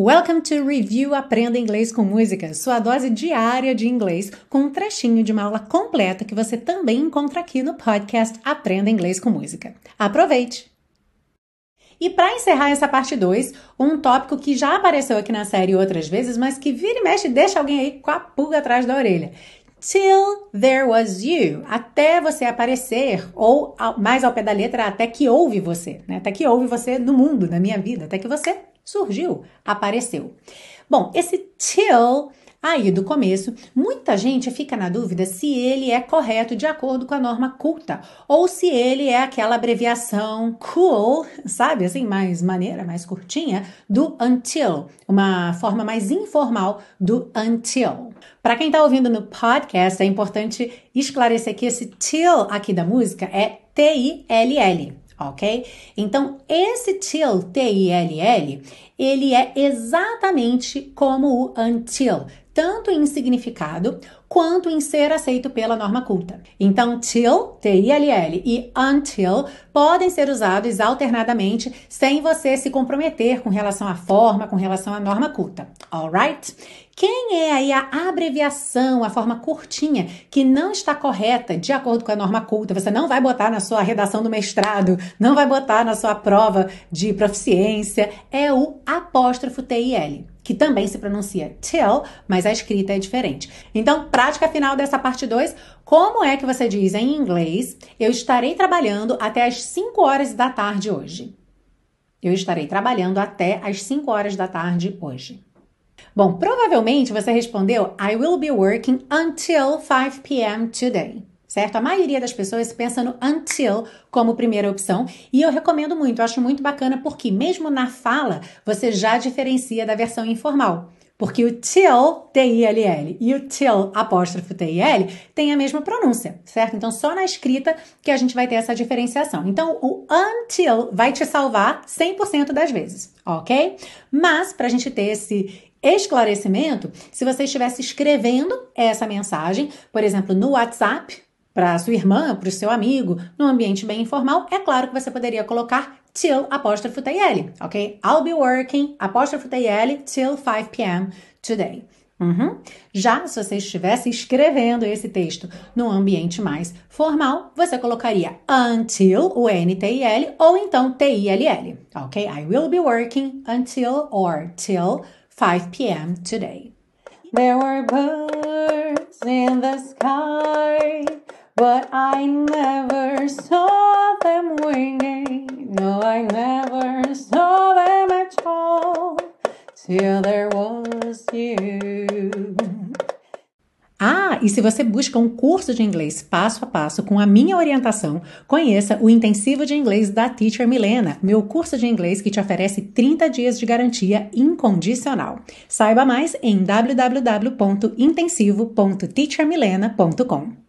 Welcome to Review Aprenda Inglês com Música, sua dose diária de inglês, com um trechinho de uma aula completa que você também encontra aqui no podcast Aprenda Inglês com Música. Aproveite! E para encerrar essa parte 2, um tópico que já apareceu aqui na série outras vezes, mas que vira e mexe deixa alguém aí com a pulga atrás da orelha. Till there was you, até você aparecer, ou mais ao pé da letra, até que houve você, né? até que houve você no mundo, na minha vida, até que você surgiu, apareceu. Bom, esse till aí do começo, muita gente fica na dúvida se ele é correto de acordo com a norma culta ou se ele é aquela abreviação cool, sabe, assim, mais maneira, mais curtinha, do until, uma forma mais informal do until. Para quem está ouvindo no podcast, é importante esclarecer que esse till aqui da música é T-I-L-L ok? Então, esse till, T-I-L-L, ele é exatamente como o until, tanto em significado quanto em ser aceito pela norma culta. Então, till, T-I-L-L, e until podem ser usados alternadamente sem você se comprometer com relação à forma, com relação à norma culta. Alright? Quem é aí a abreviação, a forma curtinha, que não está correta de acordo com a norma culta? Você não vai botar na sua redação do mestrado, não vai botar na sua prova de proficiência. É o apóstrofo TIL, que também se pronuncia till, mas a escrita é diferente. Então, prática final dessa parte 2, como é que você diz em inglês? Eu estarei trabalhando até as 5 horas da tarde hoje. Eu estarei trabalhando até as 5 horas da tarde hoje. Bom, provavelmente você respondeu I will be working until 5 p.m. today. Certo? A maioria das pessoas pensa no until como primeira opção e eu recomendo muito, eu acho muito bacana porque mesmo na fala você já diferencia da versão informal. Porque o till, T-I-L-L, e o till, apóstrofo T-I-L, tem a mesma pronúncia, certo? Então, só na escrita que a gente vai ter essa diferenciação. Então, o until vai te salvar 100% das vezes, ok? Mas, para a gente ter esse esclarecimento, se você estivesse escrevendo essa mensagem, por exemplo, no WhatsApp, para sua irmã, para o seu amigo, num ambiente bem informal, é claro que você poderia colocar till apóstrofo TL, ok? I'll be working apóstrofo TL till 5 p.m. today. Uhum. Já se você estivesse escrevendo esse texto num ambiente mais formal, você colocaria until, o N-T-I-L, ou então T-I-L-L, ok? I will be working until or till 5 p.m. today. There were birds in the sky, but I never saw them winging. No, I never saw them at all till there was you. Ah, e se você busca um curso de inglês passo a passo com a minha orientação, conheça o Intensivo de Inglês da Teacher Milena, meu curso de inglês que te oferece 30 dias de garantia incondicional. Saiba mais em www.intensivo.teachermilena.com.